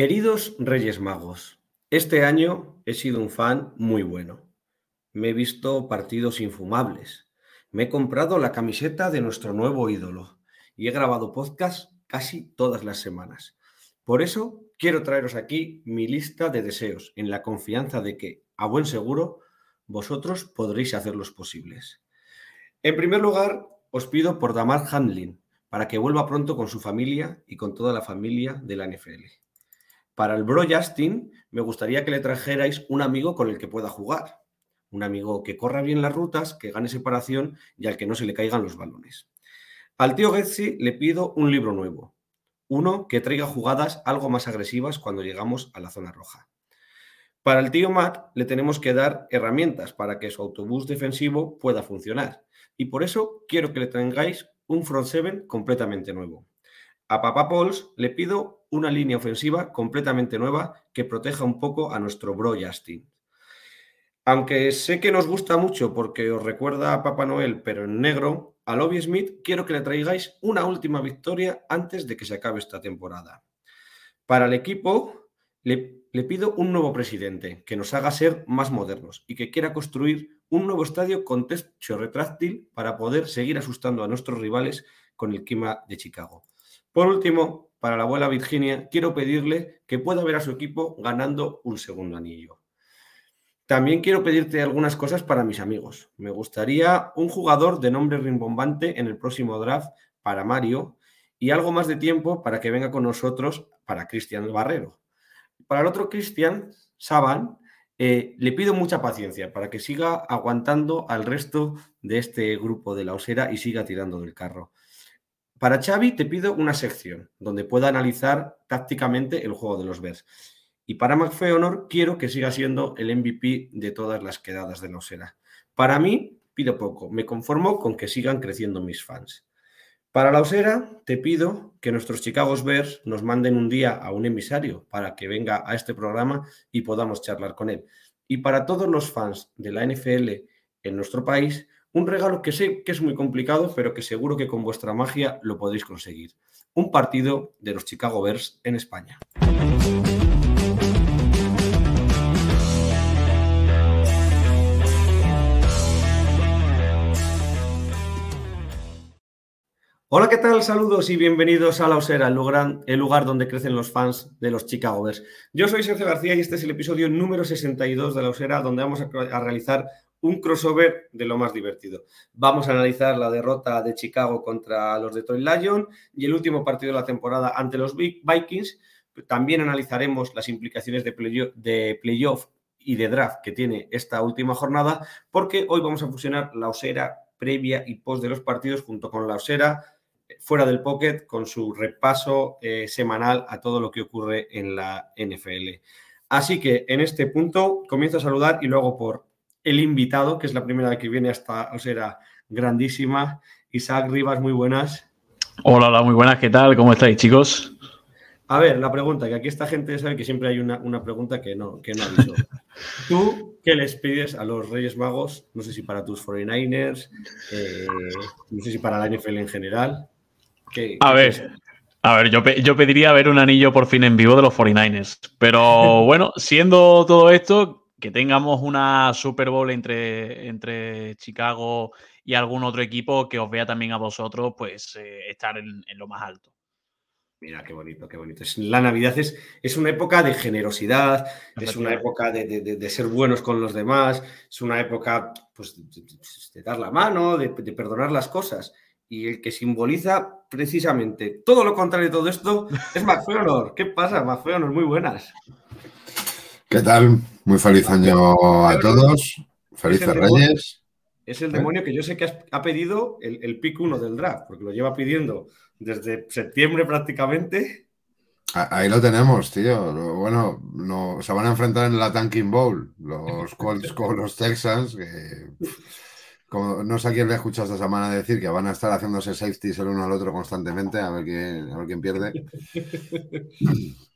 Queridos Reyes Magos, este año he sido un fan muy bueno. Me he visto partidos infumables. Me he comprado la camiseta de nuestro nuevo ídolo y he grabado podcast casi todas las semanas. Por eso quiero traeros aquí mi lista de deseos en la confianza de que, a buen seguro, vosotros podréis hacerlos posibles. En primer lugar, os pido por Damar Hamlin para que vuelva pronto con su familia y con toda la familia de la NFL. Para el bro Justin, me gustaría que le trajerais un amigo con el que pueda jugar. Un amigo que corra bien las rutas, que gane separación y al que no se le caigan los balones. Al tío Getzi le pido un libro nuevo. Uno que traiga jugadas algo más agresivas cuando llegamos a la zona roja. Para el tío Matt le tenemos que dar herramientas para que su autobús defensivo pueda funcionar. Y por eso quiero que le tengáis un front seven completamente nuevo. A Papá Pauls le pido una línea ofensiva completamente nueva que proteja un poco a nuestro bro Justin. Aunque sé que nos gusta mucho porque os recuerda a Papá Noel, pero en negro, a Lobby Smith quiero que le traigáis una última victoria antes de que se acabe esta temporada. Para el equipo, le, le pido un nuevo presidente que nos haga ser más modernos y que quiera construir un nuevo estadio con techo retráctil para poder seguir asustando a nuestros rivales con el clima de Chicago. Por último, para la abuela Virginia, quiero pedirle que pueda ver a su equipo ganando un segundo anillo. También quiero pedirte algunas cosas para mis amigos. Me gustaría un jugador de nombre rimbombante en el próximo draft para Mario y algo más de tiempo para que venga con nosotros para Cristian Barrero. Para el otro Cristian, Saban, eh, le pido mucha paciencia para que siga aguantando al resto de este grupo de la osera y siga tirando del carro. Para Xavi te pido una sección donde pueda analizar tácticamente el juego de los Bears. Y para McFeonor quiero que siga siendo el MVP de todas las quedadas de la Osera. Para mí pido poco, me conformo con que sigan creciendo mis fans. Para la Osera te pido que nuestros Chicago Bears nos manden un día a un emisario para que venga a este programa y podamos charlar con él. Y para todos los fans de la NFL en nuestro país, un regalo que sé que es muy complicado, pero que seguro que con vuestra magia lo podéis conseguir. Un partido de los Chicago Bears en España. Hola, ¿qué tal? Saludos y bienvenidos a La Osera, el lugar, donde crecen los fans de los Chicago Bears. Yo soy Sergio García y este es el episodio número 62 de La Osera, donde vamos a realizar un crossover de lo más divertido. Vamos a analizar la derrota de Chicago contra los Detroit Lions y el último partido de la temporada ante los Vikings. También analizaremos las implicaciones de playoff, y de draft que tiene esta última jornada, porque hoy vamos a fusionar la osera previa y post de los partidos junto con la osera fuera del pocket con su repaso eh, semanal a todo lo que ocurre en la NFL. Así que en este punto comienzo a saludar y luego por el invitado, que es la primera vez que viene hasta, o sea, grandísima. Isaac Rivas, muy buenas. Hola, hola, muy buenas, ¿qué tal? ¿Cómo estáis, chicos? A ver, la pregunta, que aquí esta gente sabe que siempre hay una, una pregunta que no, que no aviso. ¿Tú qué les pides a los Reyes Magos? No sé si para tus 49ers, eh, no sé si para la NFL en general. ¿Qué, a qué ver, piensas? a ver, yo, yo pediría ver un anillo por fin en vivo de los 49ers. Pero bueno, siendo todo esto, que tengamos una Super Bowl entre, entre Chicago y algún otro equipo que os vea también a vosotros, pues eh, estar en, en lo más alto. Mira, qué bonito, qué bonito. Es- La Navidad es, es una época de generosidad, es una época de, de- de- ser buenos con los demás, es una época pues, de, dar la mano, de, de perdonar las cosas. Y el que simboliza precisamente todo lo contrario de todo esto es McFeonor. ¿Qué pasa, McFeonor? Muy buenas. ¿Qué tal? Muy feliz año a todos. Felices demonio. Reyes. Es el demonio que yo sé que has- ha pedido el, el pick 1 del draft, porque lo lleva pidiendo desde septiembre prácticamente. Ahí lo tenemos, tío. Bueno, no, se van a enfrentar en la Tanking Bowl los Colts con los Texans. Que, como, no sé a quién le he escuchado esta semana decir que van a estar haciéndose safeties el uno al otro constantemente, a ver quién, a ver quién pierde.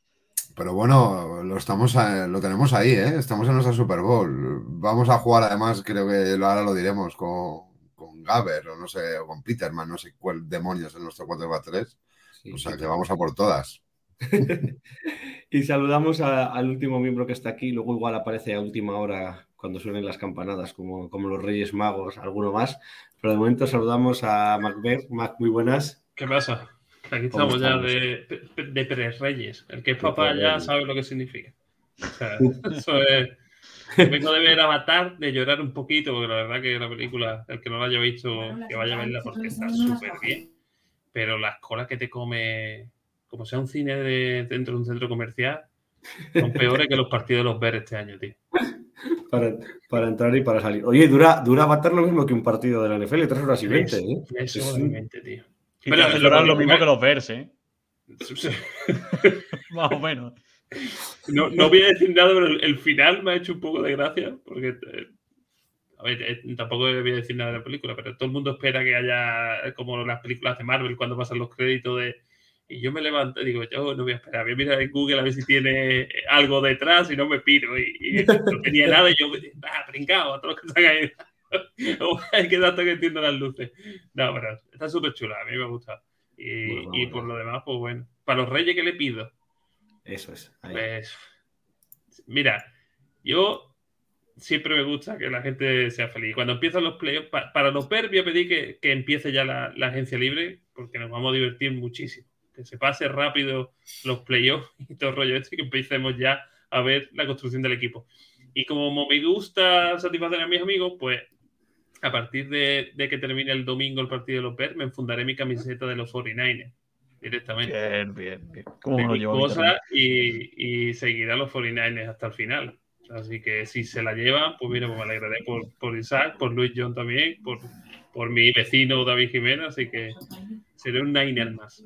Pero bueno, lo, estamos a- lo tenemos ahí, ¿eh? Estamos en nuestra Super Bowl. Vamos a jugar, además, creo que ahora lo diremos con, con Gaber o no sé, o con Peterman, no sé cuál demonios en nuestro 4x3. O sea que vamos a por todas. Y saludamos a- al último miembro que está aquí, luego igual aparece a última hora cuando suenen las campanadas, como, como los Reyes Magos, alguno más. Pero de momento saludamos a Macbeth. Mac, muy buenas. ¿Qué pasa? Aquí ¿Cómo estamos ya de, de Pérez Reyes. El que es papá ya sabe lo que significa. O sea, eso es. Vengo de ver Avatar, de llorar un poquito, porque la verdad que la película, el que no la haya visto, que vaya a verla porque está súper bien. Pero las colas que te come, como sea un cine de, dentro de un centro comercial, son peores que los partidos de los Bears este año, tío. Para, para entrar y para salir. Oye, dura, dura Avatar lo mismo que un partido de la NFL, tres horas y veinte. ¿eh? Eso Es- obviamente, tío. Pero te lo mismo que- los Bears, ¿eh? Más o menos. No, no voy a decir nada, pero el, el final me ha hecho un poco de gracia, porque eh, a ver, eh, tampoco voy a decir nada de la película, pero todo el mundo espera que haya eh, como las películas de Marvel cuando pasan los créditos de... Y yo me levanto y digo, yo no voy a esperar, voy a mirar en Google a ver si tiene algo detrás y no me piro. Y, y no tenía nada y yo, ah, brincado, a todos los que están ahí. Hay que dato que entiendo las luces. No, pero está súper chula, a mí me ha gustado. Y, bueno, y por lo demás, pues bueno. Para los reyes, ¿qué le pido? Eso es. ahí. Pues, mira, yo siempre me gusta que la gente sea feliz. Cuando empiezan los playoffs, pa- para los Bears voy a pedir que, que empiece ya la, la agencia libre, porque nos vamos a divertir muchísimo. Que se pase rápido los playoffs y todo el rollo este, que empecemos ya a ver la construcción del equipo. Y como me gusta satisfacer a mis amigos, pues a partir de, de que termine el domingo el partido de los Bears, me enfundaré mi camiseta de los 49ers directamente Bien, bien, bien. ¿Cómo mi llevo cosa y, y seguirá los 49ers hasta el final. Así que si se la llevan, pues mira, pues me alegraré por, por Isaac, por Luis John también, por, por mi vecino David Jiménez, así que seré un Niner más.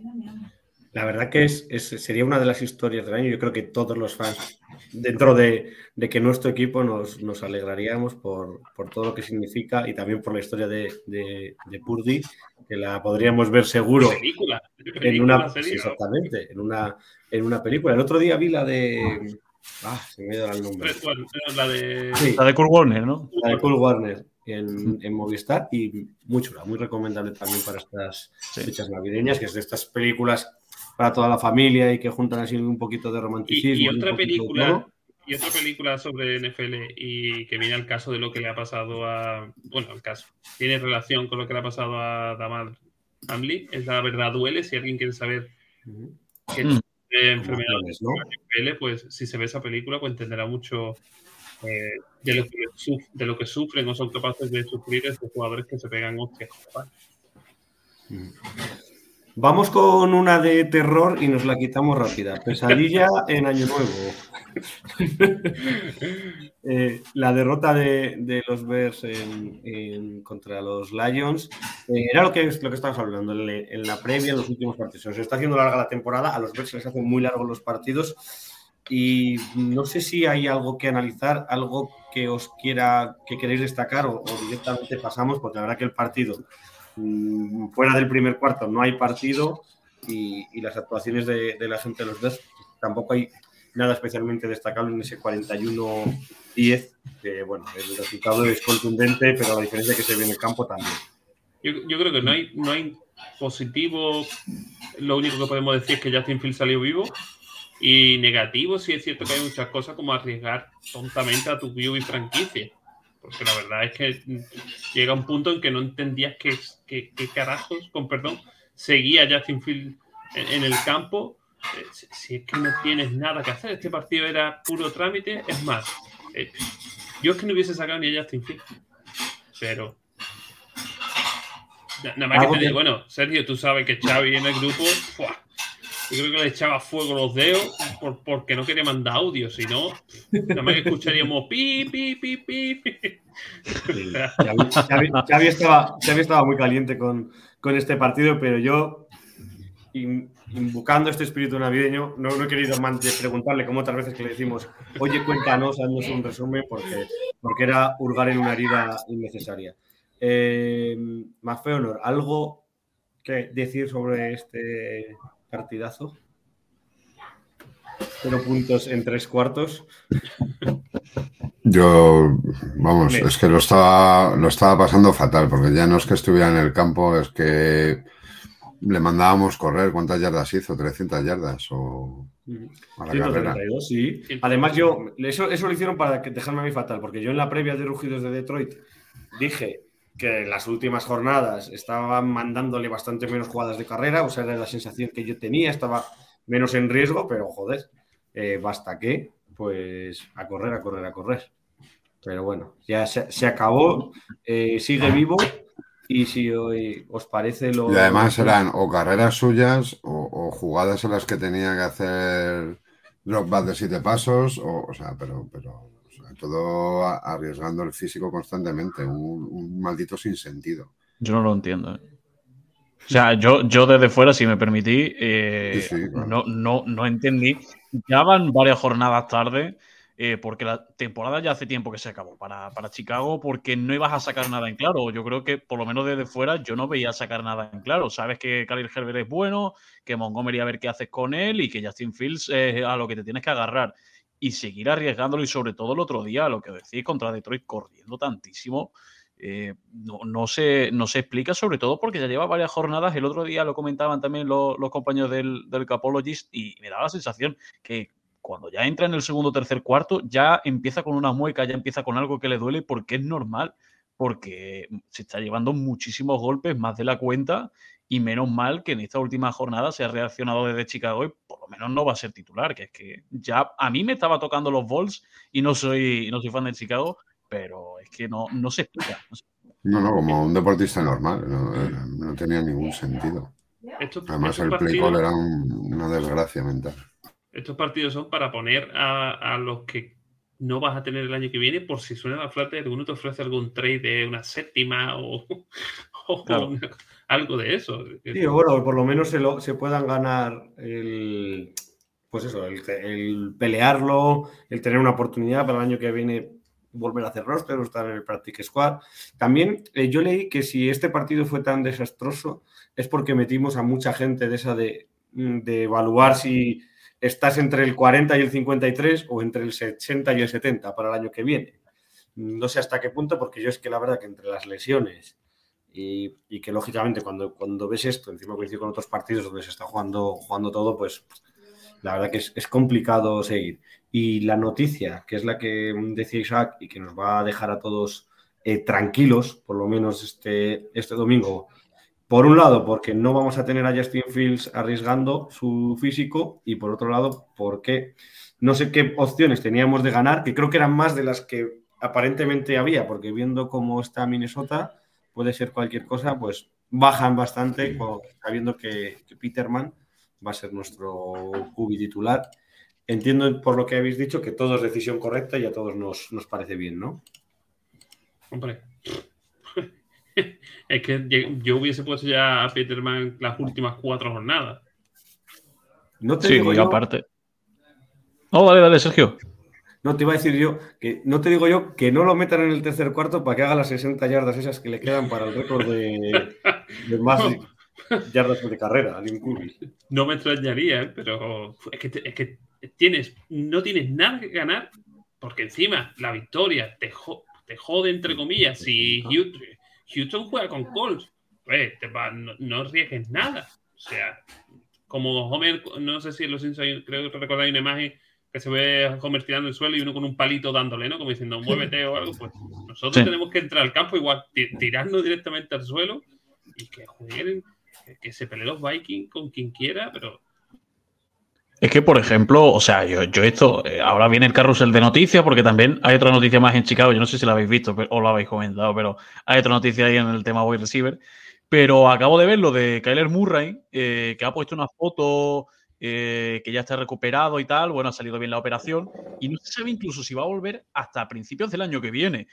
La verdad que es, es- sería una de las historias del año. Yo creo que todos los fans, dentro de, de que nuestro equipo nos, nos alegraríamos por, por todo lo que significa y también por la historia de, de, de Purdy, que la podríamos ver seguro Película, en película, una, serie, sí, ¿no? exactamente, en una, en una película. El otro día vi la de. Ah, se me da el nombre. Bueno, la de Sí, La de Kurt Warner, ¿no? la de Cool Warner en, en Movistar y muy chula, muy recomendable también para estas Sí. fechas navideñas, que es de estas películas para toda la familia y que juntan así un poquito de romanticismo. y otra película y otra película sobre NFL y que viene al caso de lo que le ha pasado a bueno al caso tiene relación con lo que le ha pasado a Damar Hamlin es la verdad duele si alguien quiere saber qué Mm. de enfermedad ¿no? NFL, pues si se ve esa película, pues entenderá mucho eh, de, lo que suf- de lo que sufren o son capaces de sufrir estos jugadores que se pegan hostias. compadre. Vamos con una de terror y nos la quitamos rápida. Pesadilla en Año Nuevo. Eh, la derrota de, de los Bears en- en- contra los Lions eh, era lo que, lo que estábamos hablando en, le- en la previa, en los últimos partidos. Se está haciendo larga la temporada, a los Bears se les hacen muy largos los partidos y no sé si hay algo que analizar, algo que os quiera, que queréis destacar o, o directamente pasamos, porque la verdad que el partido fuera del primer cuarto no hay partido y, y las actuaciones de, de la gente de los Bears tampoco hay nada especialmente destacable en ese 41-10, que bueno, el resultado es contundente, pero la diferencia que se ve en el campo también. Yo, yo creo que no hay, no hay positivo. Lo único que podemos decir es que Justin Field salió vivo. Y negativo, sí es cierto que hay muchas cosas como arriesgar tontamente a tu QB franquicia. Porque la verdad es que llega un punto en que no entendías qué, qué, qué carajos, con perdón, seguía Justin Field en, en el campo. Eh, Si, si es que no tienes nada que hacer, este partido era puro trámite. Es más, eh, yo es que no hubiese sacado ni a Justin Field. Pero Nada más que te digo, bueno, Sergio, tú sabes que Xavi en el grupo, ¡fua! Yo creo que le echaba fuego los dedos por- porque no quería mandar audio, si no, nada más que escucharíamos pi, pi, pi, pi, pi. Sí, Xavi, estaba, muy caliente con, con este partido, pero yo, in- invocando este espíritu navideño, no, he querido de preguntarle como otras veces que le decimos, oye, cuéntanos, haznos un resumen, porque, porque era hurgar en una herida innecesaria. Eh, Mafeonor, ¿algo que decir sobre este partidazo? Cero puntos en tres cuartos. Yo, vamos, Me- es que lo estaba, lo estaba pasando fatal, porque ya no es que estuviera en el campo, es que le mandábamos correr. ¿Cuántas yardas hizo? ¿300 yardas? O a la carrera. 132, sí. Además, yo, eso, eso lo hicieron para que- dejarme a mí fatal, porque yo en la previa de Rugidos de Detroit dije que en las últimas jornadas estaban mandándole bastante menos jugadas de carrera, o sea, era la sensación que yo tenía, estaba menos en riesgo, pero joder, eh, basta que, pues a correr, a correr, a correr. Pero bueno, ya se, se acabó, eh, sigue vivo y si hoy os parece lo... Y además eran o carreras suyas o, o jugadas en las que tenía que hacer drop back de siete pasos, o, o sea, pero, pero todo arriesgando el físico constantemente, un, un maldito sinsentido. Yo no lo entiendo. ¿eh? O sea, yo, yo desde fuera, si me permití, eh, Sí, sí, claro. no, no, no entendí. Ya van varias jornadas tarde, eh, porque la temporada ya hace tiempo que se acabó para, para Chicago, porque no ibas a sacar nada en claro. Yo creo que, por lo menos desde fuera, yo no veía sacar nada en claro. Sabes que Khalil Herbert es bueno, que Montgomery a ver qué haces con él y que Justin Fields es a lo que te tienes que agarrar. Y seguir arriesgándolo y sobre todo el otro día, lo que decís contra Detroit, corriendo tantísimo. eh, no, no, se, no se explica, sobre todo porque ya lleva varias jornadas. El otro día lo comentaban también los, los compañeros del, del Capologist y me daba la sensación que cuando ya entra en el segundo tercer cuarto, ya empieza con una mueca, ya empieza con algo que le duele, porque es normal, porque se está llevando muchísimos golpes, más de la cuenta, y menos mal que en esta última jornada se ha reaccionado desde Chicago y por lo menos no va a ser titular, que es que ya a mí me estaba tocando los Bulls y no soy, no soy fan de Chicago, pero es que no, no se explica. no se No, no, como un deportista normal, no, no tenía ningún sentido. Estos, Además, estos el play call era un- una desgracia mental. Estos partidos son para poner a, a los que no vas a tener el año que viene por si suena la flauta y alguno te ofrece algún trade de una séptima o, o Claro. una- algo de eso. Sí, bueno, por lo menos se, lo- se puedan ganar el, pues eso, el, el pelearlo, el tener una oportunidad para el año que viene volver a hacer roster o estar en el Practice Squad. También eh, yo leí que si este partido fue tan desastroso es porque metimos a mucha gente de esa de, mm, de evaluar si estás entre el 40 y el 53 o entre el 60 y el 70 para el año que viene. No sé hasta qué punto, porque yo es que la verdad que entre las lesiones y, y que lógicamente cuando, cuando ves esto, encima coincide con otros partidos donde se está jugando, jugando todo, pues la verdad que es, es complicado seguir. Y la noticia, que es la que decía Isaac y que nos va a dejar a todos eh, tranquilos, por lo menos este, este domingo, por un lado, porque no vamos a tener a Justin Fields arriesgando su físico y por otro lado, porque no sé qué opciones teníamos de ganar, que creo que eran más de las que aparentemente había, porque viendo cómo está Minnesota, puede ser cualquier cosa, pues bajan bastante, con- sabiendo que, que Peterman va a ser nuestro QB titular. Entiendo por lo que habéis dicho que todo es decisión correcta y a todos nos, nos parece bien, ¿no? Hombre. es que yo hubiese puesto ya a Peterman las últimas cuatro jornadas. No te Sí, digo y yo, aparte. No, dale, dale, Sergio. No te iba a decir yo que no te digo yo que no lo metan en el tercer cuarto para que haga las 60 yardas esas que le quedan para el récord de, de más yardas de carrera. No me extrañaría, ¿eh? pero es que, te- es que tienes, no tienes nada que ganar porque encima la victoria te, jo- te jode, entre comillas, si Houston, Houston juega con Colts, pues, te va- no, no arriesgues nada. O sea, como Homer, no sé si los Simpsons, creo que recordáis una imagen que se ve Homer tirando el suelo y uno con un palito dándole, ¿no? Como diciendo, muévete o algo. Pues nosotros Sí. tenemos que entrar al campo igual, ti- tirando directamente al suelo y que jueguen, que, se peleen los Vikings con quien quiera, pero Es que, por ejemplo, o sea, yo, yo esto, eh, ahora viene el carrusel de noticias, porque también hay otra noticia más en Chicago, yo no sé si la habéis visto pero- o lo habéis comentado, pero hay otra noticia ahí en el tema wide receiver. Pero acabo de ver lo de Kyler Murray, eh, que ha puesto una foto eh, que ya está recuperado y tal. Bueno, ha salido bien la operación. Y no se sabe incluso si va a volver hasta principios del año que viene.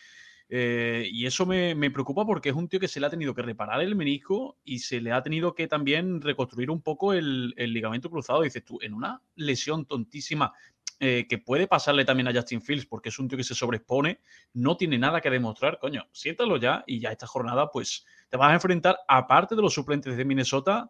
Eh, y eso me, me, preocupa porque es un tío que se le ha tenido que reparar el menisco y se le ha tenido que también reconstruir un poco el, el ligamento cruzado. Dices tú, en una lesión tontísima eh, que puede pasarle también a Justin Fields porque es un tío que se sobreexpone, no tiene nada que demostrar, coño, siéntalo ya y ya esta jornada pues te vas a enfrentar aparte de los suplentes de Minnesota,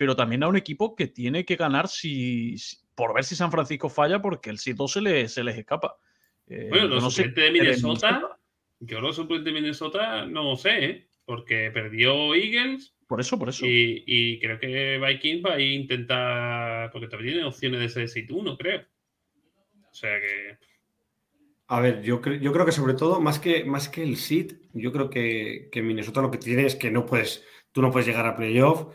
pero también a un equipo que tiene que ganar si, si por ver si San Francisco falla porque el 7 se, le, se les escapa. Eh, bueno, los no suplentes de Minnesota, yo los suplentes de Minnesota no lo sé, ¿eh? porque perdió Eagles. Por eso, por eso. Y, y creo que Vikings va a intentar, porque también tiene opciones de ser sit 1, creo. O sea que. A ver, yo, cre yo creo que sobre todo, más que, más que el sit, yo creo que, que, Minnesota lo que tiene es que no puedes, tú no puedes llegar a playoff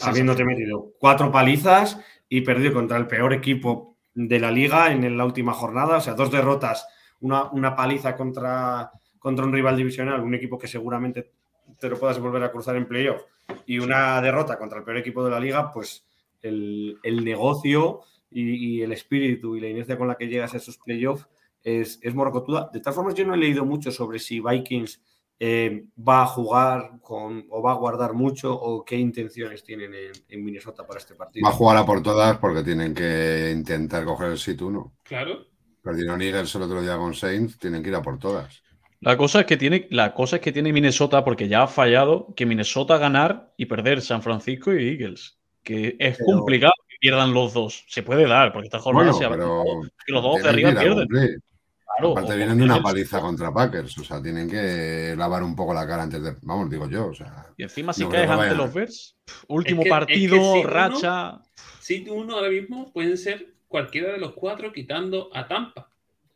habiéndote metido cuatro palizas y perdido contra el peor equipo de la liga en la última jornada. O sea, dos derrotas, una, una paliza contra, contra un rival divisional, un equipo que seguramente te lo puedas volver a cruzar en playoff, y una derrota contra el peor equipo de la liga, pues el, el negocio y, y, el espíritu y la inercia con la que llegas a esos playoffs es, es morrocotuda. De todas formas, yo no he leído mucho sobre si Vikings eh, va a jugar con, o va a guardar mucho o qué intenciones tienen en, en, Minnesota para este partido. Va a jugar a por todas porque tienen que intentar coger el sit 1. Claro. Perdieron Eagles el otro día con Saints, tienen que ir a por todas. La cosa es que tiene, la cosa es que tiene Minnesota, porque ya ha fallado, que Minnesota ganar y perder San Francisco y Eagles. Que es pero, complicado que pierdan los dos. Se puede dar, porque esta jornada bueno, se pero que los dos de arriba pierden. Claro, Aparte vienen de una paliza contra Packers, o sea, tienen que lavar un poco la cara antes de, vamos, digo yo, o sea. Y encima si no caes ante los Bears, último es que, partido, es que si racha. Si uno ahora mismo pueden ser cualquiera de los cuatro quitando a Tampa.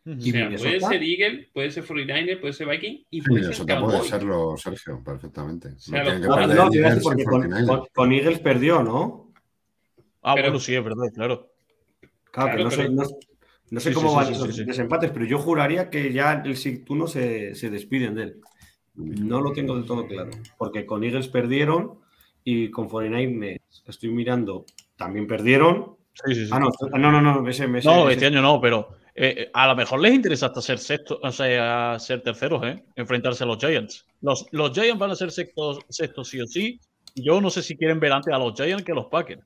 Uh -huh. O sea, puede ser Eagle, puede ser 49er, puede ser Viking y puede sí, ser Cowboy. puede serlo, Sergio, perfectamente. O sea, no, no, no Eagles, porque con, con, con, Eagles perdió, ¿no? Ah, pero, bueno, sí, es verdad, claro. Claro, claro que no, pero... no, no sé sí, cómo sí, van sí, esos desempates, pero yo juraría que ya el Sigtuno se, se despiden de él. No lo tengo del todo claro, porque con Eagles perdieron y con 49 estoy mirando, también perdieron. Ah, no, no, no, no, ese, ese, no ese. este año no, pero eh, a lo mejor les interesa hasta ser sexto, o sea, ser terceros, ¿eh? enfrentarse a los Giants. Los, los Giants van a ser sextos, sextos sí o sí. Yo no sé si quieren ver antes a los Giants que a los Packers.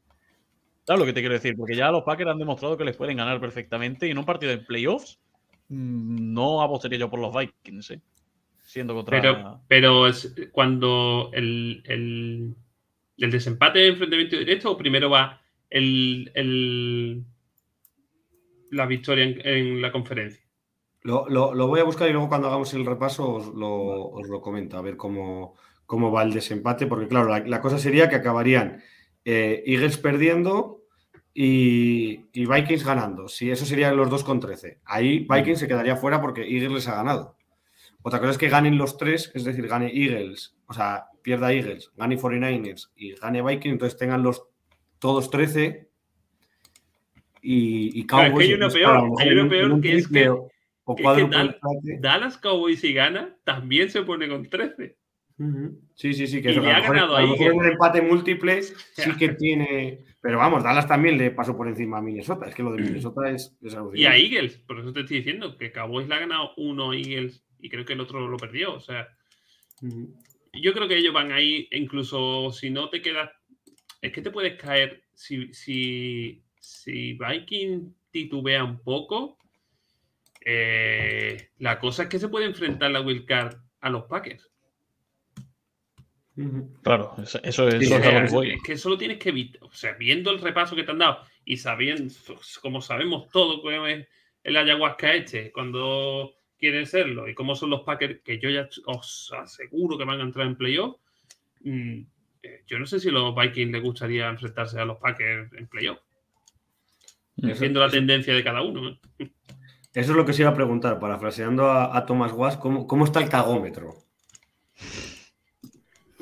¿Sabes lo que te quiero decir? Porque ya los Packers han demostrado que les pueden ganar perfectamente y en un partido de playoffs mm, no apostaría yo por los Vikings, ¿eh? Siendo contra... Pero, pero es cuando el, el, el desempate de enfrentamiento directo o primero va el, el la victoria en, en la conferencia. Lo, lo, lo, voy a buscar y luego cuando hagamos el repaso os lo, os lo comento, a ver cómo, cómo va el desempate, porque claro, la, la cosa sería que acabarían eh, Eagles perdiendo y, y, Vikings ganando. Si eso serían los dos con 13. Ahí Vikings se quedaría fuera porque Eagles les ha ganado. Otra cosa es que ganen los tres, es decir, gane Eagles, o sea, pierda Eagles, gane 49ers y gane Vikings, entonces tengan los todos 13 y, y Cowboys. Pero es que hay uno peor, hay uno peor que es que, o es que Dallas, Dallas Cowboys si gana, también se pone con 13. Uh -huh. Sí, sí, sí, que y eso, le ha mejor, ganado ahí. mejor un empate múltiple sí que tiene. Pero vamos, Dallas también le pasó por encima a Minnesota. Es que lo de Minnesota es, es Y a Eagles, por eso te estoy diciendo que Cowboys le ha ganado uno a Eagles y creo que el otro lo perdió. O sea, uh -huh. yo creo que ellos van ahí, incluso si no te quedas. Es que te puedes caer si, si, si Viking titubea un poco. Eh, la cosa es que se puede enfrentar la Wildcard a los Packers. Claro, eso, eso es, sí, eso es, es, que eso lo tienes que evitar. O sea, viendo el repaso que te han dado y sabiendo, como sabemos todo cómo es el ayahuasca este, cuando quieren serlo y cómo son los Packers, que yo ya os aseguro que van a entrar en playoff. Mmm, yo no sé si a los Vikings les gustaría enfrentarse a los Packers en playoff. Siendo la tendencia de cada uno. ¿eh? Eso es lo que se iba a preguntar, parafraseando a, a Thomas Was, ¿cómo, ¿cómo, está el cagómetro?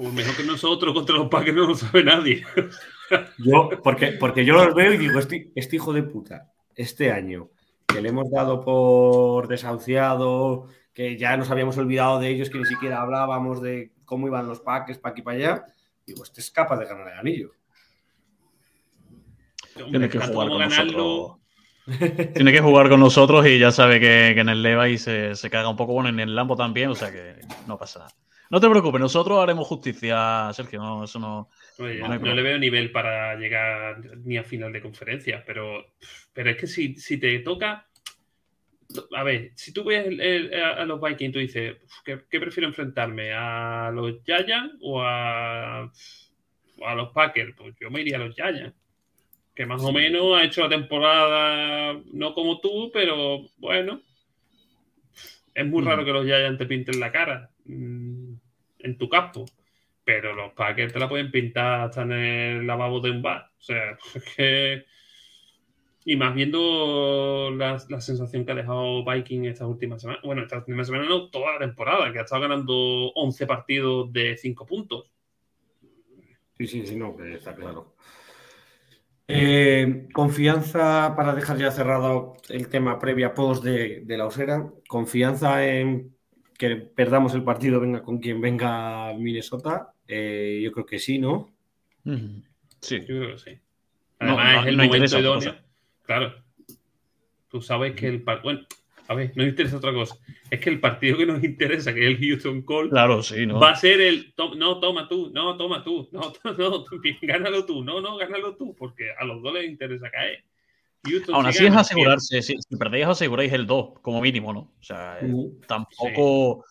Pues mejor que nosotros contra los Packers no lo sabe nadie. yo, porque, porque yo los veo y digo, este, este hijo de puta, este año, que le hemos dado por desahuciado, que ya nos habíamos olvidado de ellos, que ni siquiera hablábamos de cómo iban los Packers para aquí y para allá, digo, este es capaz de ganar el anillo. Tiene que jugar con nosotros. Tiene que jugar con nosotros y ya sabe que, que en el Levi se, se caga un poco, bueno, en el Lambo también, o sea que no pasa nada. No te preocupes, nosotros haremos justicia, Sergio, no, eso no... Oye, No le veo nivel para llegar ni a final de conferencia, pero, pero es que si, si te toca. A ver, si tú ves el- el- a, a los Vikings, tú dices, "Uf, ¿qué, qué prefiero enfrentarme? ¿A los Giants o a, a los Packers? Pues yo me iría a los Giants, que más o menos ha hecho la temporada no como tú, pero bueno. Es muy Mm. raro que los Giants te pinten la cara en tu campo. Pero los Packers te la pueden pintar hasta en el lavabo de un bar. O sea, es que. Y más viendo la, la sensación que ha dejado Viking estas últimas semanas. Bueno, estas últimas semanas no, toda la temporada, que ha estado ganando 11 partidos de 5 puntos. Sí, sí, sí, no, que está claro. Eh, confianza, para dejar ya cerrado el tema previa post de, de la osera, confianza en que perdamos el partido, venga con quien venga Minnesota. Eh, yo creo que sí, ¿no? Sí. Yo creo que sí. No, Además, no, es el no momento idóneo. Claro. Tú sabes que el partido. Bueno, a ver, no interesa otra cosa. Es que el partido que nos interesa, que es el Houston Colt, Claro, sí, ¿no? va a ser el. to- No, toma tú, no, toma tú, no, no, tú, gánalo tú, no, no, gánalo tú, porque a los dos les interesa caer. Houston, Aún así es asegurarse, si, si perdéis aseguráis el 2, como mínimo, ¿no? O sea, eh, tampoco...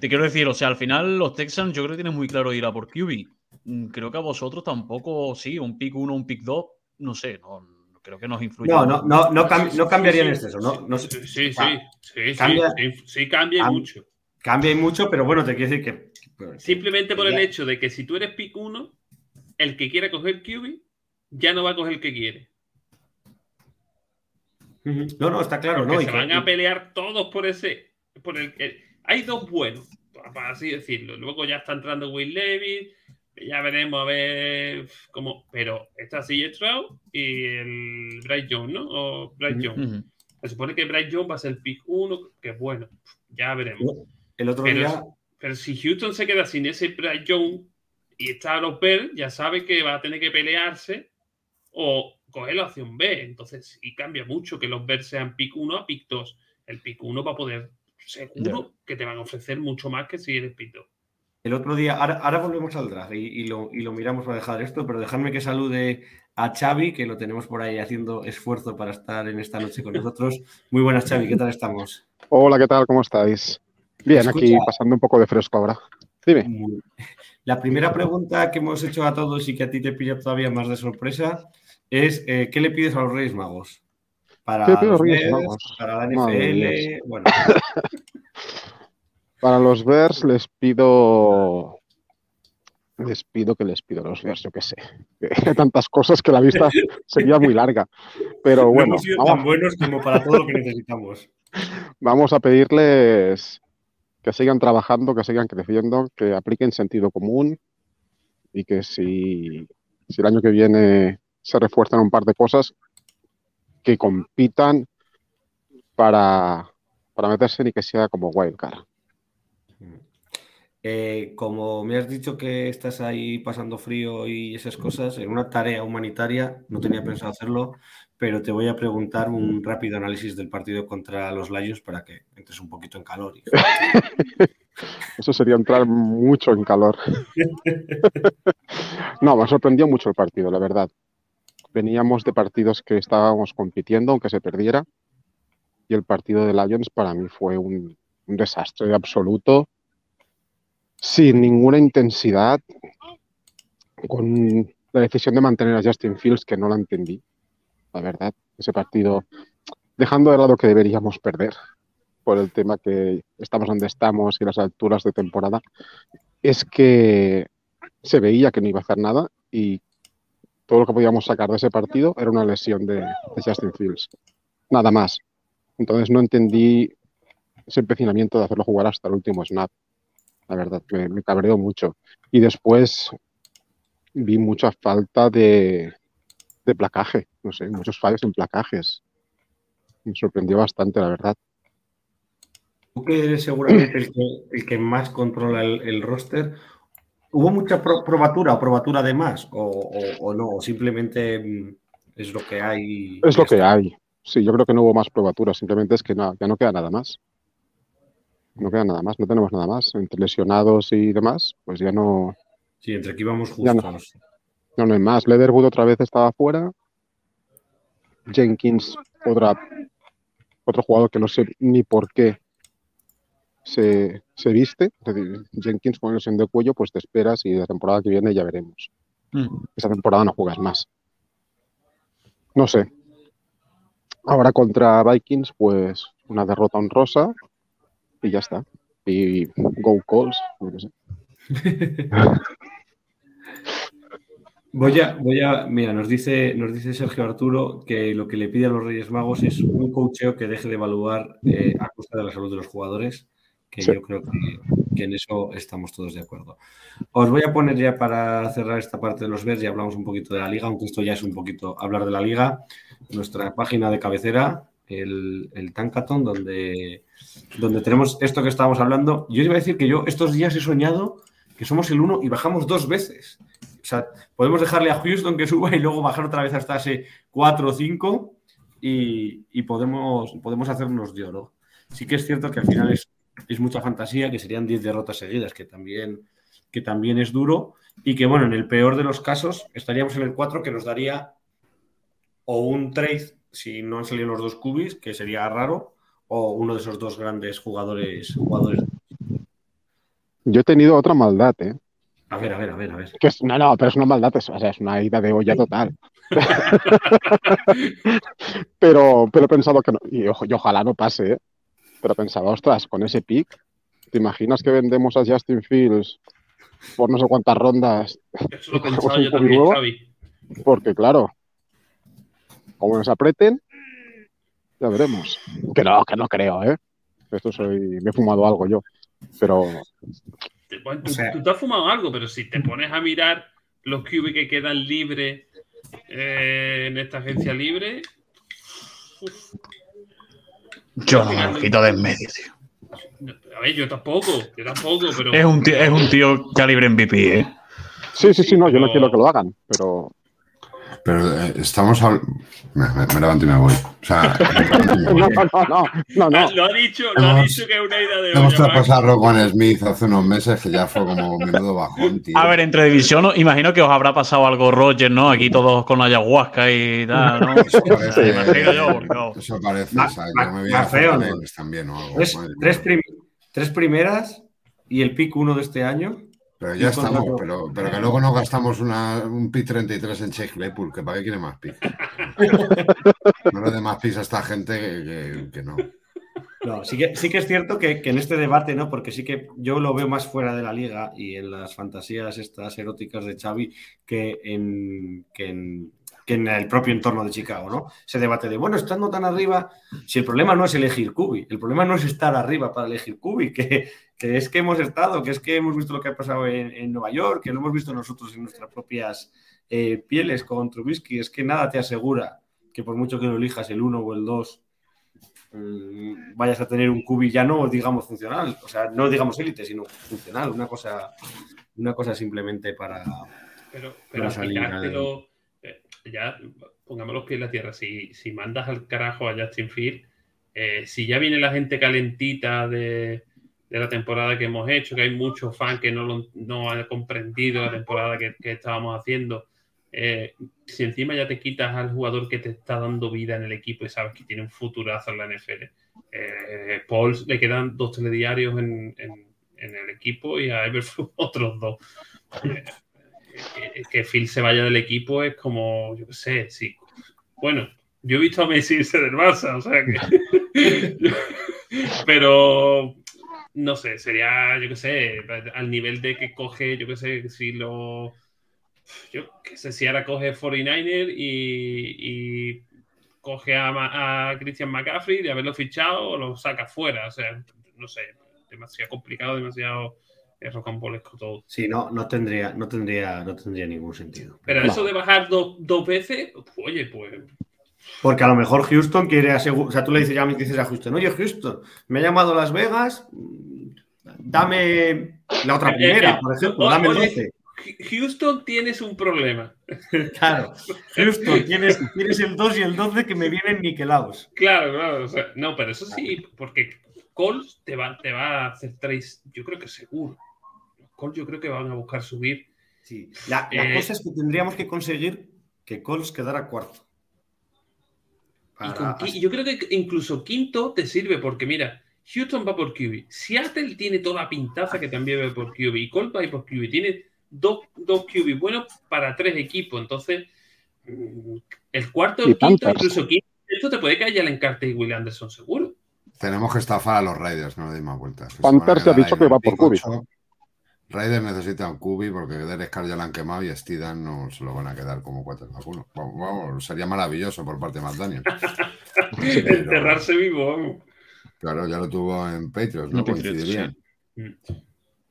Te quiero decir, o sea, al final los Texans yo creo que tienen muy claro ir a por QB. Mm, Creo que a vosotros tampoco, sí, un pick 1, un pick 2, no sé, no, creo que nos influya. No, no, no, no, cam- no cambiaría en Sí, exceso, sí, ¿no? no Sí, sé. sí, sí, Ah, cambia- sí, sí, cambia mucho. Cambia y mucho, pero bueno, te quiero decir que. que- Simplemente por el hecho de que si tú eres pick 1, el que quiera coger QB ya no va a coger el que quiere. No, no, está claro, Porque ¿no? Se que- van a pelear todos por ese. Por el, el- hay dos buenos, para así decirlo. Luego ya está entrando Will Levis. Ya veremos a ver cómo. Pero está CJ Stroud y el Bryce Jones, ¿no? O Bryce Jones. Se supone que Bryce Jones va a ser el pick 1, que es bueno. Ya veremos. el otro Pero, día. pero si Houston se queda sin ese Bryce Jones y está a los Bears, ya sabe que va a tener que pelearse o coger la opción B. Entonces, y cambia mucho que los Bears sean pick 1 a pick 2. El pick 1 va a poder, seguro que te van a ofrecer mucho más que si eres pick 2. El otro día, ahora, ahora volvemos al draft y, y lo, y lo miramos para dejar esto, pero dejadme que salude a Xavi, que lo tenemos por ahí haciendo esfuerzo para estar en esta noche con nosotros. Muy buenas, Xavi, ¿qué tal estamos? Hola, ¿qué tal? ¿Cómo estáis? Bien, aquí pasando un poco de fresco ahora. Dime. La primera pregunta que hemos hecho a todos y que a ti te pilla todavía más de sorpresa es eh, ¿qué le pides a los Reyes Magos? Para ¿Qué le pido a los Reyes Bears, Magos? para la NFL, bueno, Para los Bears les pido. Les pido que les pido a los Bears, yo qué sé. Hay tantas cosas que la vista sería muy larga. Pero no bueno, hemos sido vamos, tan buenos como para todo lo que necesitamos. vamos a pedirles que sigan trabajando, que sigan creciendo, que apliquen sentido común y que si, si el año que viene se refuerzan un par de cosas, que compitan para, para meterse ni que sea como wildcard. Eh, como me has dicho que estás ahí pasando frío y esas cosas, en una tarea humanitaria, no tenía pensado hacerlo, pero te voy a preguntar un rápido análisis del partido contra los Lions para que entres un poquito en calor. Eso sería entrar mucho en calor. No, me sorprendió mucho el partido, la verdad. Veníamos de partidos que estábamos compitiendo, aunque se perdiera. Y el partido de Lions para mí fue un, un desastre absoluto, sin ninguna intensidad, con la decisión de mantener a Justin Fields, que no la entendí, la verdad. Ese partido, dejando de lado que deberíamos perder por el tema que estamos donde estamos y las alturas de temporada, es que se veía que no iba a hacer nada y todo lo que podíamos sacar de ese partido era una lesión de, de Justin Fields. Nada más. Entonces no entendí ese empecinamiento de hacerlo jugar hasta el último snap. La verdad, me, me cabreó mucho. Y después vi mucha falta de, de placaje, no sé, muchos fallos en placajes. Me sorprendió bastante, la verdad. tú que eres seguramente el que, el que más controla el, el roster, ¿hubo mucha pro- probatura o probatura de más? ¿O, o- o no? ¿O simplemente mm, es lo que hay? Es lo que hay. Sí, yo creo que no hubo más probatura, simplemente es que no- ya no queda nada más. No queda nada más, no tenemos nada más. Entre lesionados y demás, pues ya no, Sí, entre que íbamos Ya no. justos. no, no hay más. Leatherwood otra vez estaba fuera. Jenkins, otra, otro jugador que no sé ni por qué se, se viste. Es decir, Jenkins con lesión de cuello, pues te esperas y la temporada que viene ya veremos. Mm. Esa temporada no juegas más. No sé. Ahora contra Vikings, pues una derrota honrosa y ya está. Y go calls, qué sé. Voy a, voy a, mira, nos dice, nos dice Sergio Arturo que lo que le pide a los Reyes Magos es un coacheo que deje de evaluar eh, a costa de la salud de los jugadores, que Sí. yo creo que, que en eso estamos todos de acuerdo. Os voy a poner ya para cerrar esta parte de los Bears y hablamos un poquito de la liga, aunque esto ya es un poquito hablar de la liga, nuestra página de cabecera, el, el Tankathon, donde, donde tenemos esto que estábamos hablando. Yo iba a decir que yo estos días he soñado que somos el uno y bajamos dos veces. O sea, podemos dejarle a Houston que suba y luego bajar otra vez hasta ese 4 o 5 y, y podemos, podemos hacernos de oro. Sí que es cierto que al final es, es mucha fantasía, que serían 10 derrotas seguidas, que también, que también es duro y que, bueno, en el peor de los casos estaríamos en el 4 que nos daría o un trade si no han salido los dos cubis, que sería raro, o uno de esos dos grandes jugadores. jugadores. Yo he tenido otra maldad, ¿eh? A ver, a ver, a ver, a ver. Que es, no, no, pero es una maldad, es, o sea, es una ida de olla total. pero, pero he pensado que no, y, ojo- y ojalá no pase, ¿eh? Pero pensaba, ostras, con ese pick, ¿te imaginas que vendemos a Justin Fields por no sé cuántas rondas? Eso lo he ¿Y cogemos pensado un yo también, nuevo? Xavi. Porque claro, como nos aprieten, ya veremos. Que no, que no creo, ¿eh? Esto soy, me he fumado algo yo. Pero Te- bueno, tú, O sea- tú te has fumado algo, pero si te pones a mirar los QB que quedan libres eh, en esta agencia libre, uf, Yo no me lo quito de en medio, tío. a ver, yo tampoco, yo tampoco, pero Es un tío, es un tío calibre MVP, ¿eh? sí, sí, sí, no, yo no quiero que lo hagan, pero Pero eh, estamos al... me, me- me levanto y me voy. O sea, no, no, no, no, no, no. Lo ha dicho, lo ha dicho que es una idea de hemos traspasado a Roquan Smith hace unos meses que ya fue como menudo bajón, tío. A ver, entre división, imagino que os habrá pasado algo Roger, ¿no? Aquí todos con la ayahuasca y tal, ¿no? Eso parece, Me yo, claro. eso parece, Ma- o sea, ma- yo me voy a feo, también o algo. Tres, tres, prim- tres primeras y el pick uno de este año. Pero ya estamos, pero, pero que luego no gastamos una, un pick 33 en Chase Claypool, que para qué quiere más pick. No le dé más picks a esta gente que, que- que no. No, sí que, sí que es cierto que, que en este debate, ¿no? Porque sí que yo lo veo más fuera de la liga y en las fantasías estas eróticas de Xavi que en, que en, que en el propio entorno de Chicago, ¿no? Ese debate de, bueno, estando tan arriba, si el problema no es elegir Cubi, el problema no es estar arriba para elegir Cubi, que, que es que hemos estado, que es que hemos visto lo que ha pasado en, en Nueva York, que lo hemos visto nosotros en nuestras propias eh, pieles con Trubisky, es que nada te asegura que por mucho que lo elijas el 1 o el 2, mm, vayas a tener un cubi ya no digamos funcional, o sea, no digamos élite, sino funcional, una cosa, una cosa simplemente para... Pero, pero Para salir eh, ya pongamos los pies en la tierra. Si, si mandas al carajo a Justin Field, eh, si ya viene la gente calentita de, de la temporada que hemos hecho, que hay muchos fans que no, no han comprendido la temporada que, que estábamos haciendo, eh, si encima ya te quitas al jugador que te está dando vida en el equipo y sabes que tiene un futurazo en la NFL, eh, Paul le quedan dos telediarios en, en, el equipo y a Everflux otros dos. Eh, que, que Phil se vaya del equipo es como, yo qué sé, sí. Bueno, yo he visto a Messi irse del Barça, o sea que. Pero no sé, sería, yo qué sé, al nivel de que coge, yo qué sé, si lo. Yo qué sé, si ahora coge 49er y, y coge a, a Christian McCaffrey de haberlo fichado o lo saca fuera, o sea, no sé, demasiado complicado, demasiado eh, rocambolesco todo. Sí, no, no tendría, no tendría, no tendría ningún sentido. Pero No. eso de bajar dos, dos veces, oye, pues Porque a lo mejor Houston quiere asegurar. O sea, tú le dices, ya me dices a Houston, oye, Houston, me ha llamado Las Vegas, dame la otra Eh, primera, eh, por ejemplo, dame el oye, 12. Houston tienes un problema. Claro. Houston, tienes, tienes el 2 y el 12 que me vienen niquelados. Claro, claro. o sea, no, pero eso sí, porque Colts te va, te va a hacer tres, yo creo que seguro. Los Colts yo creo que van a buscar subir. Sí. La, la Eh, cosa es que tendríamos que conseguir que Colts quedara cuarto. Y yo creo que incluso quinto te sirve, porque mira, Houston va por QB. Seattle tiene toda pintaza que también va por QB. Y Colts va por QB. Tiene dos, dos QB buenos para tres equipos. Entonces, mm, el cuarto, Y el quinto, Panthers. incluso quinto, esto te puede caer ya en Carter y Will Anderson, seguro. Tenemos que estafar a los Raiders, no le deis más vueltas. que se ha dicho que va por ocho. Raiders necesita un Kubi porque Derek Carr ya lo han quemado y Steedan no se lo van a quedar como cuatro vacuno. Vamos, vamos, sería maravilloso por parte de McDaniel. pero- Enterrarse vivo, vamos. Claro, ya lo tuvo en Patriots, ¿no? Patriots, Coincidirían. Mm.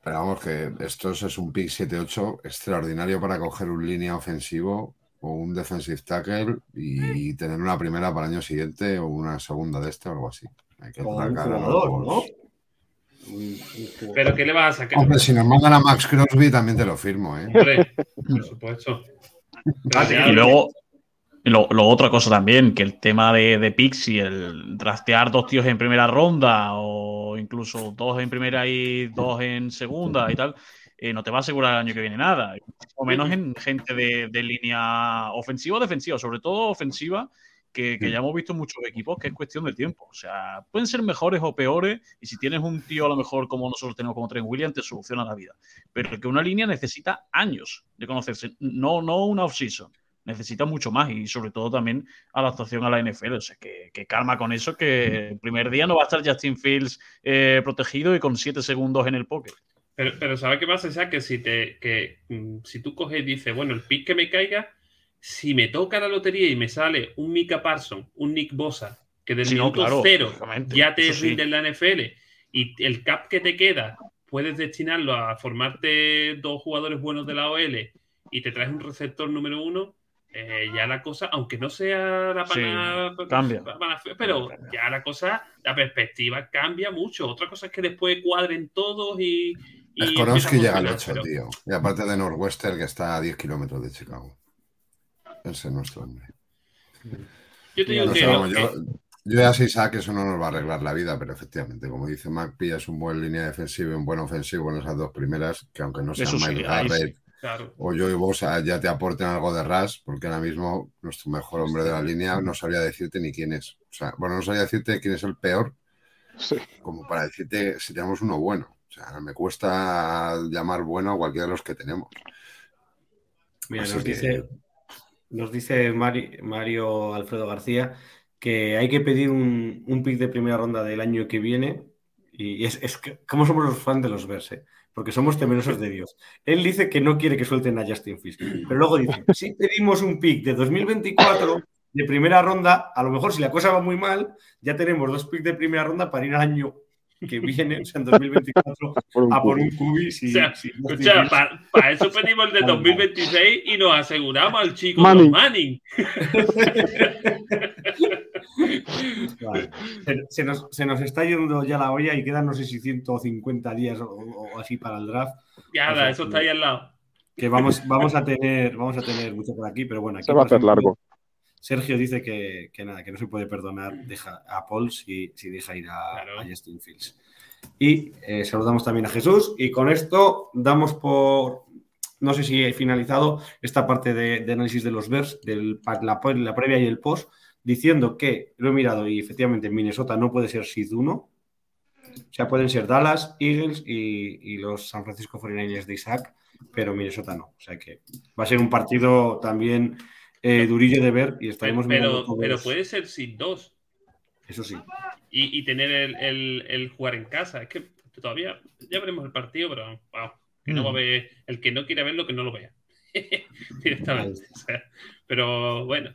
Pero vamos, que esto es un pick 7-8 extraordinario para coger un línea ofensivo o un defensive tackle y tener una primera para el año siguiente o una segunda de este o algo así. Hay que O un sacar a los jugador, ¿no? Wolves. Un- un jugador. Pero ¿qué le vas a sacar? Hombre, si nos mandan a Max Crosby también te lo firmo, ¿eh? Hombre, por supuesto. Ya- Y luego, lo, lo otra cosa también, que el tema de, de Pixie, el draftear dos tíos en primera ronda o incluso dos en primera y dos en segunda y tal, eh, no te va a asegurar el año que viene nada. O menos en gente de, de línea ofensiva o defensiva, sobre todo ofensiva, que, que ya hemos visto en muchos equipos que es cuestión de tiempo. O sea, pueden ser mejores o peores, y si tienes un tío a lo mejor como nosotros tenemos como Trent Williams, te soluciona la vida. Pero que una línea necesita años de conocerse, no, no una off-season. Necesita mucho más y sobre todo también adaptación a la NFL. O sea, que, que calma con eso, que el primer día no va a estar Justin Fields eh, protegido y con 7 segundos en el pocket. Pero, pero ¿sabes qué pasa? Isaac? que si te que mm, si tú coges y dices, bueno, el pick que me caiga, si me toca la lotería y me sale un Mika Parson, un Nick Bosa, que del Sí, no, minuto claro, cero ya te eso sí. rinde en la NFL y el cap que te queda puedes destinarlo a formarte dos jugadores buenos de la OL y te traes un receptor número uno, eh, ya la cosa, aunque no sea la Sí, pana, cambia. pana- pero ya la cosa, la perspectiva cambia mucho. Otra cosa es que después cuadren todos y. y llega al funcionar, 8, pero- tío. Y aparte de Northwestern, que está a 10 kilómetros de Chicago. Ese es nuestro hombre. Yo te Mira, digo No que, sé, vamos, que- yo, yo ya sé, Isaac, que eso no nos va a arreglar la vida, pero efectivamente, como dice Mac, pillas un buen línea defensiva y un buen ofensivo en esas dos primeras, que aunque no sean Eso sí. Garrett claro. o Joey Bosa ya te aporten algo de ras, porque ahora mismo nuestro mejor hombre de la línea no sabría decirte ni quién es. O sea, bueno, no sabría decirte quién es el peor, Sí. como para decirte si tenemos uno bueno. O sea, me cuesta llamar bueno a cualquiera de los que tenemos. Mira, Así nos que- dice, nos dice Mari- Mario Alfredo García que hay que pedir un, un pick de primera ronda del año que viene. Y es, es que, ¿cómo somos los fans de los Verse? Porque somos temerosos de Dios. Él dice que no quiere que suelten a Justin Fields, pero luego dice: si pedimos un pick de 2024 de primera ronda, a lo mejor si la cosa va muy mal, ya tenemos dos picks de primera ronda para ir al año que viene, o sea, en 2024, Por un a por un cubi. Si, O sea, si- Escucha, para eso pedimos el de 2026 y nos aseguramos al chico Manning. Manning. Vale. Se, se nos, se nos está yendo ya la olla y quedan no sé si 150 días o, o así para el draft. Ya, O sea, eso está ahí al lado. Que vamos, vamos a tener, vamos a tener mucho por aquí, pero bueno, aquí Se va a hacer largo. Sergio dice que, que nada, que no se puede perdonar deja a Paul si, si deja ir a, Claro. a Justin Fields. Y eh, saludamos también a Jesús. Y con esto damos por, no sé si he finalizado esta parte de, de análisis de los vers, de la, la previa y el post, diciendo que lo he mirado y efectivamente Minnesota no puede ser Seed 1. O sea, pueden ser Dallas, Eagles y, y los San Francisco 49ers de Isaac, pero Minnesota no. O sea que va a ser un partido también eh, durillo de ver y estaremos Pero, pero puede ser sin dos Eso sí. y, y tener el, el- el jugar en casa. Es que todavía, ya veremos el partido, pero vamos, que no va a ver, el que no quiera verlo, que no lo vea. Directamente. O sea, pero bueno.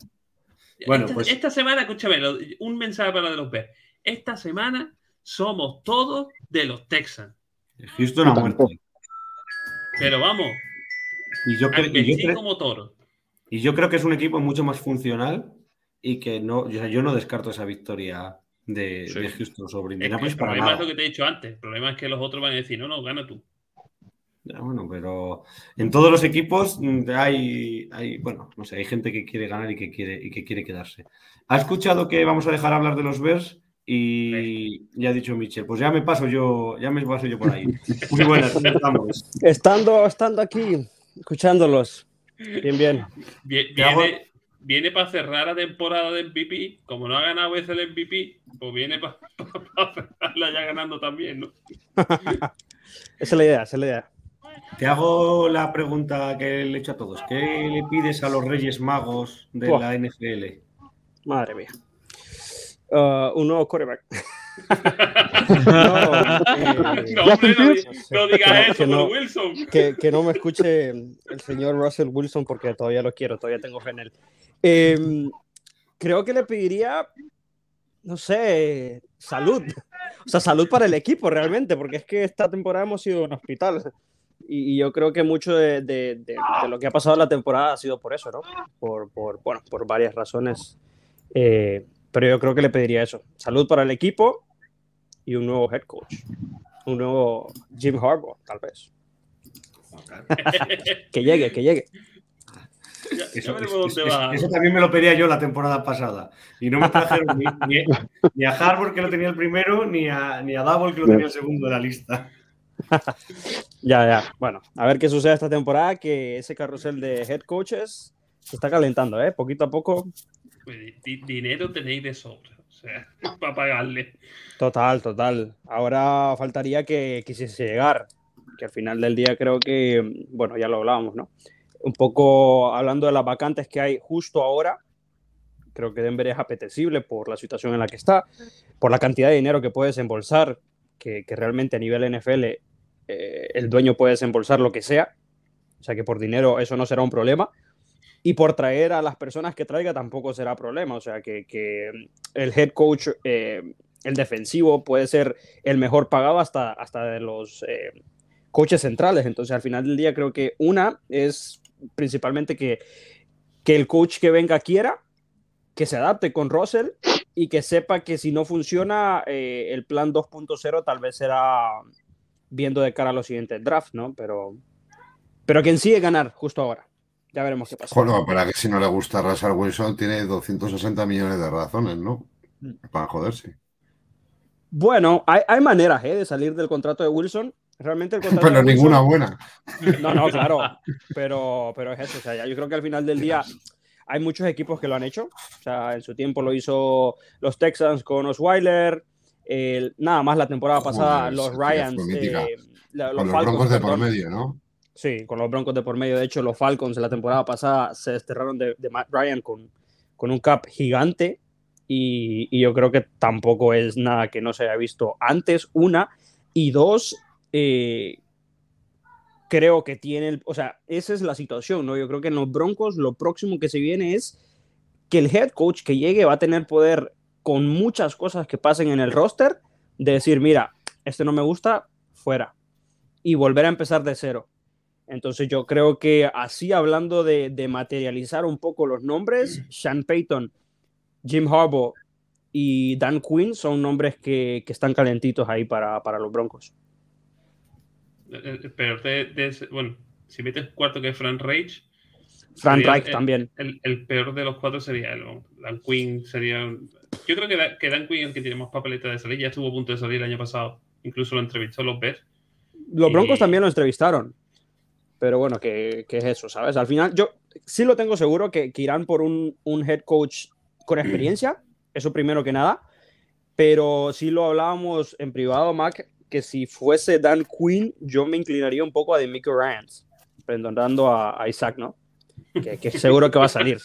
Bueno, esta, pues- esta semana, escúchame, un mensaje para los de los Bears. Esta semana somos todos de los Texans. Houston a muerte. Pero vamos, Y yo, a cre- y, yo vestir cre- como toro. Y yo creo que es un equipo mucho más funcional y que no, o sea, yo no descarto esa victoria de, Sí. de Houston sobre Es que Indianapolis el para problema es lo que te he dicho antes. El problema es que los otros van a decir, no, no, gana tú. Ya, bueno, pero en todos los equipos mm, hay, hay, bueno, no sé, hay gente que quiere ganar y que quiere, y que quiere quedarse. ¿Ha escuchado que vamos a dejar hablar de los Bears? Y ya ha dicho Michel, pues ya me paso yo, ya me paso yo por ahí. Muy buenas, ¿cómo estamos? Estando, estando aquí, escuchándolos. Bien, bien. Viene, viene para cerrar la temporada de MVP. Como no ha ganado veces el MVP, pues viene para cerrarla ya ganando también, ¿no? Esa es la idea, esa es la idea. Te hago la pregunta que le he hecho a todos. ¿Qué le pides a los Reyes Magos de Buah. la NFL? Madre mía. Uh, un nuevo quarterback. no, digas eso no- Wilson. que, que no me escuche el señor Russell Wilson porque todavía lo quiero, todavía tengo fe en él. Eh, creo que le pediría, no sé, salud. O sea, salud para el equipo realmente, porque es que esta temporada hemos sido un hospital. Y, y yo creo que mucho de, de- de- de lo que ha pasado la temporada ha sido por eso, ¿no? Por, por, bueno, por varias razones. Eh, pero yo creo que le pediría eso. Salud para el equipo y un nuevo head coach. Un nuevo Jim Harbaugh, tal vez. Que llegue, que llegue. Ya, Eso, veremos eso- dónde eso- va. eso también me lo pedía yo la temporada pasada. Y no me trajeron ni, ni- ni a Harbour, que lo tenía el primero, ni a, ni a Double, que lo tenía el segundo de la lista. Ya, ya. Bueno, a ver qué sucede esta temporada, que ese carrusel de head coaches se está calentando, ¿eh? Poquito a poco. Pues, di- dinero tenéis de sobra. Sea, para pagarle. Total, total. Ahora faltaría que quisiese llegar, que al final del día creo que, bueno, ya lo hablábamos, ¿no? Un poco hablando de las vacantes que hay justo ahora, creo que Denver es apetecible por la situación en la que está, por la cantidad de dinero que puede desembolsar, que, que realmente a nivel NFL eh, el dueño puede desembolsar lo que sea, o sea que por dinero eso no será un problema. Y por traer a las personas que traiga tampoco será problema. O sea que, que el head coach, eh, el defensivo, puede ser el mejor pagado hasta, hasta de los eh, coaches centrales. Entonces al final del día creo que una es principalmente que, que el coach que venga quiera, que se adapte con Russell y que sepa que si no funciona eh, el plan 2.0 tal vez será viendo de cara a los siguientes drafts, ¿no? Pero, pero quien sigue ganar justo ahora. Ya veremos qué pasa. Bueno, para que si no le gusta Russell Wilson, tiene 260 millones de razones, ¿no? Para joderse. Bueno, hay, hay maneras ¿eh? de salir del contrato de Wilson. Realmente el contrato Pero de Wilson- ninguna buena. No, no, claro. Pero, pero es eso. O sea, yo creo que al final del día hay muchos equipos que lo han hecho. O sea, en su tiempo lo hizo los Texans con Osweiler. el- nada más la temporada pasada, Joder, los Ryans. eh, la- Con los Falcons, broncos de por medio, ¿no? Sí, con los Broncos de por medio. De hecho, los Falcons la temporada pasada se desterraron de, de Matt Ryan con, con un cap gigante. Y, y yo creo que tampoco es nada que no se haya visto antes, una. Y dos, eh, creo que tiene, o sea, esa es la situación, ¿no? Yo creo que en los Broncos lo próximo que se viene es que el head coach que llegue va a tener poder con muchas cosas que pasen en el roster de decir, mira, este no me gusta, fuera. Y volver a empezar de cero. Entonces yo creo que así hablando de, de materializar un poco los nombres, Sean Payton, Jim Harbaugh y Dan Quinn son nombres que, que están calentitos ahí para, para los Broncos. El, el peor de, de ese- bueno, si metes cuarto que es Frank Rage. Frank Reich el- también. El, el peor de los cuatro sería. Dan Quinn sería. Yo creo que, Da- que Dan Quinn es el que tiene más papeleta de salir. Ya estuvo a punto de salir el año pasado. Incluso lo entrevistó los Bears. Los Broncos Y- también lo entrevistaron. Pero bueno, que, que es eso, ¿sabes? Al final, yo sí lo tengo seguro que, que irán por un, un head coach con experiencia, eso primero que nada. Pero sí lo hablábamos en privado, Mac, que si fuese Dan Quinn, yo me inclinaría un poco a Demico Ryans, perdonando a, a Isaac, ¿no? Que, que seguro que va a salir.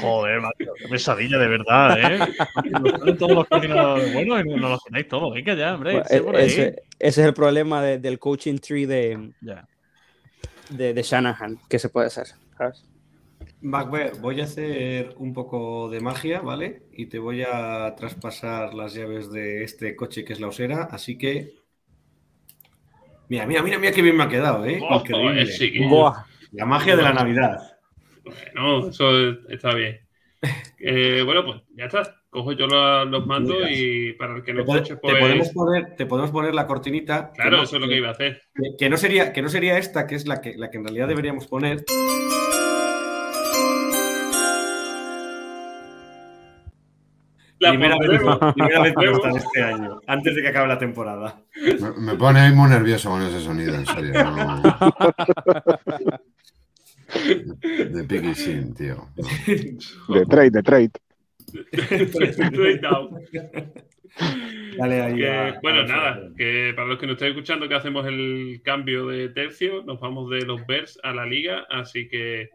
Joder, macho, qué pesadilla de verdad, ¿eh? Todos los coordinadores buenos y nos los tenéis todos. Venga ya, hombre. Bueno, ese, ese es el problema de- del coaching tree de, Ya. De, de Shanahan, que se puede hacer, ¿sabes? Macbeth, voy a hacer un poco de magia, ¿vale? Y te voy a traspasar las llaves de este coche que es la osera, así que. Mira, mira, mira, mira qué bien me ha quedado, ¿eh? Oh, Increíble. joder, sí. Buah. La magia de la Navidad. Bueno, eso está bien. Eh, bueno, pues ya está. Cojo yo los, los mandos y para el que pode- escuche, te pues. podemos poner, te podemos poner la cortinita. Claro, no- eso es lo que iba a hacer. que- que no sería, que no sería esta, que es la que, la que en realidad deberíamos poner. La primera, vez, primera vez que este año, antes de que acabe la temporada. Me, me pone ahí muy nervioso con ese sonido, en serio. no. De, de Piggy Sin, tío. De trade, de trade. Dale ahí Que, bueno, nada, que para los que nos estén escuchando que hacemos el cambio de tercio, nos vamos de los Bears a la liga, así que